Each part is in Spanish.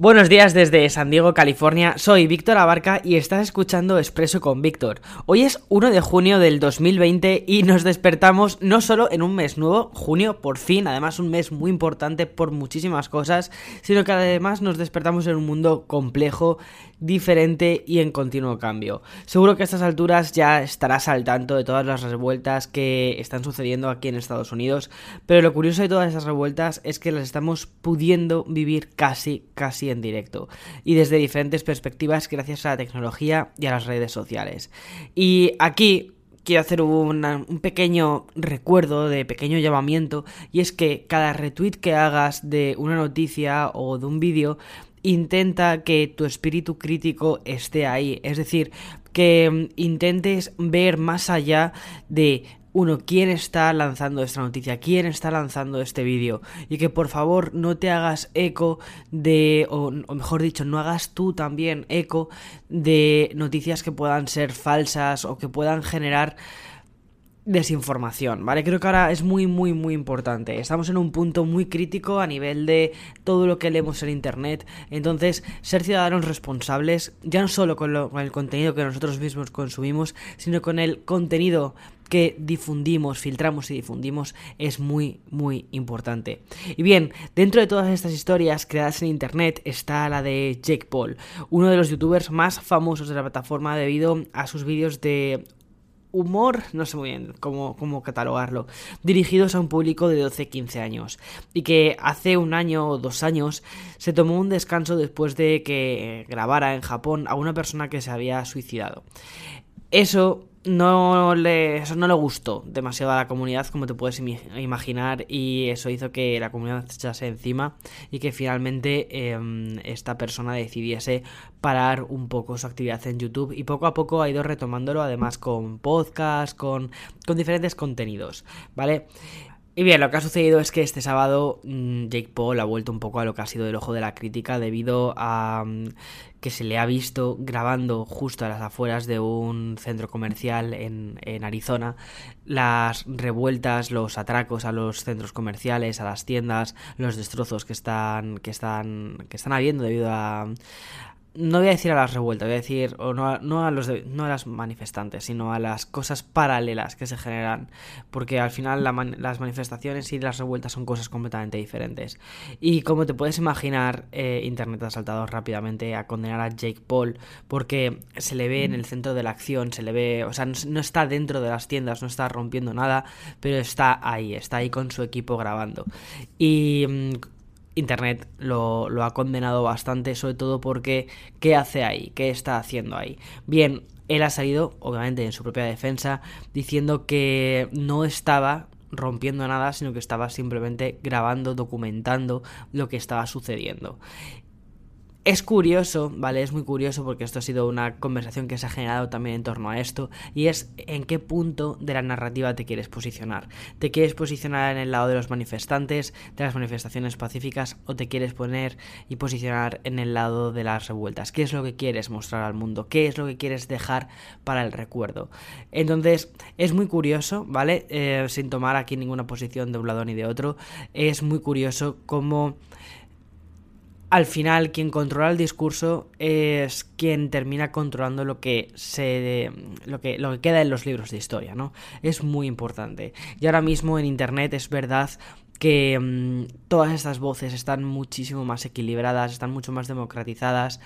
Buenos días desde San Diego, California. Soy Víctor Abarca y estás escuchando Expreso con Víctor. Hoy es 1 de junio del 2020 y nos despertamos no solo en un mes nuevo, junio por fin, además un mes muy importante por muchísimas cosas, sino que además nos despertamos en un mundo complejo, diferente y en continuo cambio. Seguro que a estas alturas ya estarás al tanto de todas las revueltas que están sucediendo aquí en Estados Unidos, pero lo curioso de todas esas revueltas es que las estamos pudiendo vivir casi, casi en directo y desde diferentes perspectivas gracias a la tecnología y a las redes sociales. Y aquí quiero hacer un pequeño recuerdo de pequeño llamamiento y es que cada retweet que hagas de una noticia o de un vídeo intenta que tu espíritu crítico esté ahí, es decir, que mm, intentes ver más allá de uno, quién está lanzando esta noticia, quién está lanzando este vídeo. Y que por favor no te hagas eco de, o, mejor dicho, no hagas tú también eco de noticias que puedan ser falsas o que puedan generar desinformación, ¿vale? Creo que ahora es muy, muy, muy importante. Estamos en un punto muy crítico a nivel de todo lo que leemos en Internet. Entonces, ser ciudadanos responsables, ya no solo con, con el contenido que nosotros mismos consumimos, sino con el contenido que difundimos, filtramos y difundimos es muy, muy importante. Y bien, dentro de todas estas historias creadas en internet está la de Jake Paul, uno de los youtubers más famosos de la plataforma debido a sus vídeos de humor, no sé muy bien cómo, cómo, catalogarlo, dirigidos a un público de 12-15 años, y que hace un año o dos años se tomó un descanso después de que grabara en Japón a una persona que se había suicidado. Eso no le, eso no le gustó demasiado a la comunidad, como te puedes imaginar, y eso hizo que la comunidad se echase encima y que finalmente em, esta persona decidiese parar un poco su actividad en YouTube y poco a poco ha ido retomándolo, además con podcast, con, con diferentes contenidos, ¿vale? Y bien, lo que ha sucedido es que este sábado mm, Jake Paul ha vuelto un poco a lo que ha sido el ojo de la crítica debido a mm, que se le ha visto grabando justo a las afueras de un centro comercial en, en, Arizona. Las revueltas, los atracos a los centros comerciales, a las tiendas, los destrozos que están que están que están habiendo debido a, no voy a decir a las revueltas, voy a decir o no, a, no, los no a las manifestantes, sino a las cosas paralelas que se generan, porque al final las manifestaciones y las revueltas son cosas completamente diferentes. Y como te puedes imaginar, eh, Internet ha saltado rápidamente a condenar a Jake Paul, porque se le ve en el centro de la acción, se le ve, o sea, no, está dentro de las tiendas, no está rompiendo nada, pero está ahí, está ahí con su equipo grabando. Y mm, Internet lo, ha condenado bastante, sobre todo porque ¿qué hace ahí? ¿Qué está haciendo ahí? Bien, él ha salido, obviamente en su propia defensa, diciendo que no estaba rompiendo nada, sino que estaba simplemente grabando, documentando lo que estaba sucediendo. Es curioso, ¿vale? Es muy curioso porque esto ha sido una conversación que se ha generado también en torno a esto y es en qué punto de la narrativa te quieres posicionar. ¿Te quieres posicionar en el lado de los manifestantes, de las manifestaciones pacíficas o te quieres poner y posicionar en el lado de las revueltas? ¿Qué es lo que quieres mostrar al mundo? ¿Qué es lo que quieres dejar para el recuerdo? Entonces, es muy curioso, ¿vale? Eh, sin tomar aquí ninguna posición de un lado ni de otro, es muy curioso cómo al final quien controla el discurso es quien termina controlando lo que se lo que, lo que queda en los libros de historia, ¿no? Es muy importante. Y ahora mismo en internet es verdad que mm, todas estas voces están muchísimo más equilibradas, están mucho más democratizadas,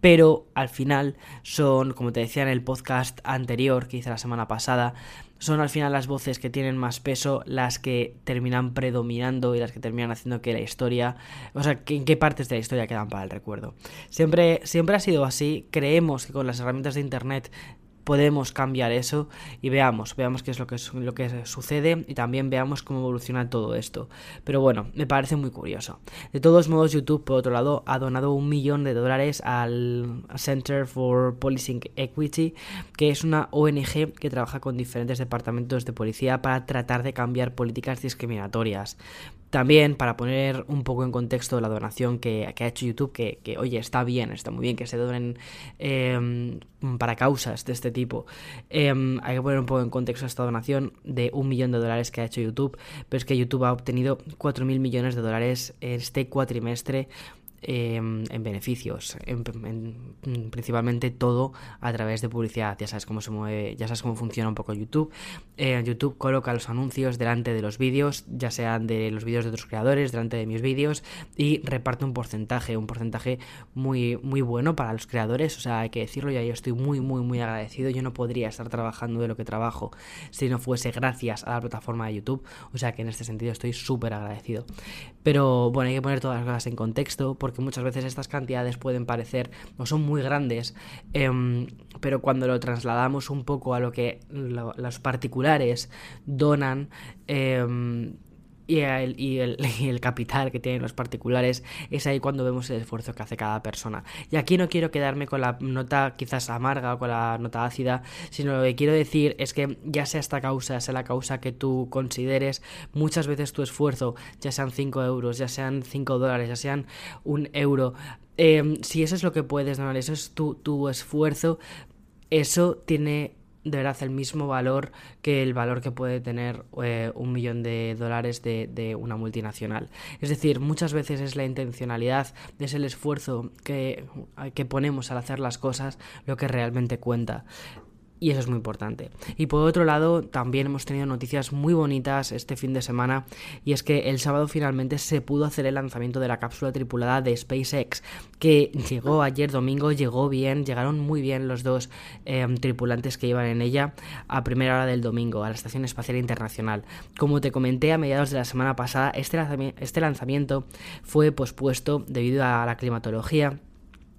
pero al final son, como te decía en el podcast anterior que hice la semana pasada, son al final las voces que tienen más peso las que terminan predominando y las que terminan haciendo que la historia, o sea, en qué partes de la historia quedan para el recuerdo. Siempre, siempre ha sido así, creemos que con las herramientas de Internet podemos cambiar eso y veamos, veamos qué es lo que, lo que sucede y también veamos cómo evoluciona todo esto. Pero bueno, me parece muy curioso. De todos modos, YouTube, por otro lado, ha donado un millón de dólares al Center for Policing Equity, que es una ONG que trabaja con diferentes departamentos de policía para tratar de cambiar políticas discriminatorias. También para poner un poco en contexto la donación que, ha hecho YouTube, que, oye, está bien, está muy bien que se donen em, para causas de este tipo. Em, hay que poner un poco en contexto esta donación de un millón de dólares que ha hecho YouTube, pero es que YouTube ha obtenido 4.000 millones de dólares este cuatrimestre Em, en beneficios, principalmente todo a través de publicidad. Ya sabes cómo se mueve, ya sabes cómo funciona un poco YouTube. Eh, YouTube coloca los anuncios delante de los vídeos, ya sean de los vídeos de otros creadores, delante de mis vídeos, y reparte un porcentaje, un porcentaje muy, muy bueno para los creadores. O sea, hay que decirlo, ya yo estoy muy, muy, muy agradecido. Yo no podría estar trabajando de lo que trabajo si no fuese gracias a la plataforma de YouTube. O sea que en este sentido estoy súper agradecido. Pero bueno, hay que poner todas las cosas en contexto porque muchas veces estas cantidades pueden parecer o son muy grandes, em, pero cuando lo trasladamos un poco a lo que los particulares donan, em, y el, y, el, y el, capital que tienen los particulares, es ahí cuando vemos el esfuerzo que hace cada persona. Y aquí no quiero quedarme con la nota quizás amarga o con la nota ácida, sino lo que quiero decir es que ya sea esta causa, sea la causa que tú consideres, muchas veces tu esfuerzo, ya sean 5 euros, ya sean 5 dólares, ya sean un euro, eh, si eso es lo que puedes donar, eso es tu, tu esfuerzo, eso tiene de verdad el mismo valor que el valor que puede tener eh, un millón de dólares de, de, una multinacional. Es decir, muchas veces es la intencionalidad, es el esfuerzo que, que ponemos al hacer las cosas lo que realmente cuenta. Y eso es muy importante. Y por otro lado, también hemos tenido noticias muy bonitas este fin de semana. Y es que el sábado finalmente se pudo hacer el lanzamiento de la cápsula tripulada de SpaceX. Que llegó ayer domingo, llegó bien, llegaron muy bien los dos em, tripulantes que iban en ella a primera hora del domingo a la Estación Espacial Internacional. Como te comenté a mediados de la semana pasada, este, este lanzamiento fue pospuesto debido a la climatología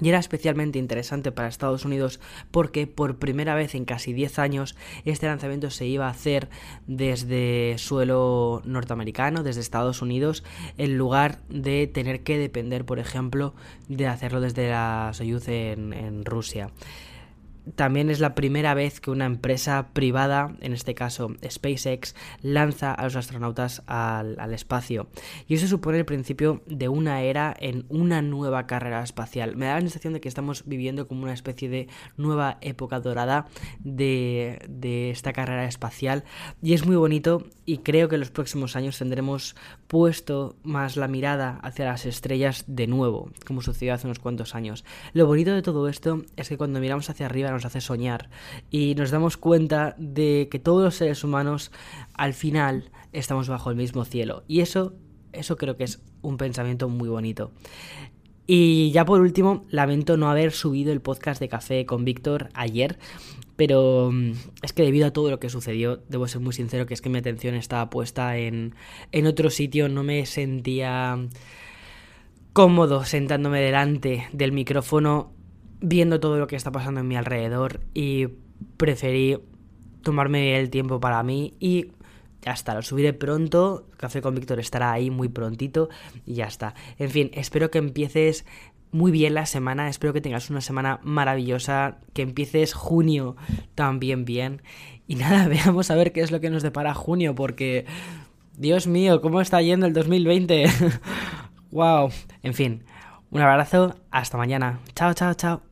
y era especialmente interesante para Estados Unidos porque por primera vez en casi 10 años este lanzamiento se iba a hacer desde suelo norteamericano, desde Estados Unidos, en lugar de tener que depender, por ejemplo, de hacerlo desde la Soyuz en, en Rusia también es la primera vez que una empresa privada, en este caso SpaceX, lanza a los astronautas al, espacio. Y eso supone el principio de una era en una nueva carrera espacial. Me da la sensación de que estamos viviendo como una especie de nueva época dorada de, de esta carrera espacial. Y es muy bonito y creo que en los próximos años tendremos puesto más la mirada hacia las estrellas de nuevo, como sucedió hace unos cuantos años. Lo bonito de todo esto es que cuando miramos hacia arriba nos hace soñar y nos damos cuenta de que todos los seres humanos al final estamos bajo el mismo cielo y eso eso creo que es un pensamiento muy bonito. Y ya por último, lamento no haber subido el podcast de café con Víctor ayer, pero mm, es que debido a todo lo que sucedió, debo ser muy sincero que es que mi atención estaba puesta en, en otro sitio, no me sentía cómodo sentándome delante del micrófono viendo todo lo que está pasando en mi alrededor y preferí tomarme el tiempo para mí y ya está, lo subiré pronto, Café con Víctor estará ahí muy prontito y ya está. En fin, espero que empieces muy bien la semana, espero que tengas una semana maravillosa, que empieces junio también bien y nada, veamos a ver qué es lo que nos depara junio porque Dios mío, ¿cómo está yendo el 2020? wow, en fin, un abrazo, hasta mañana. Chao, chao, chao.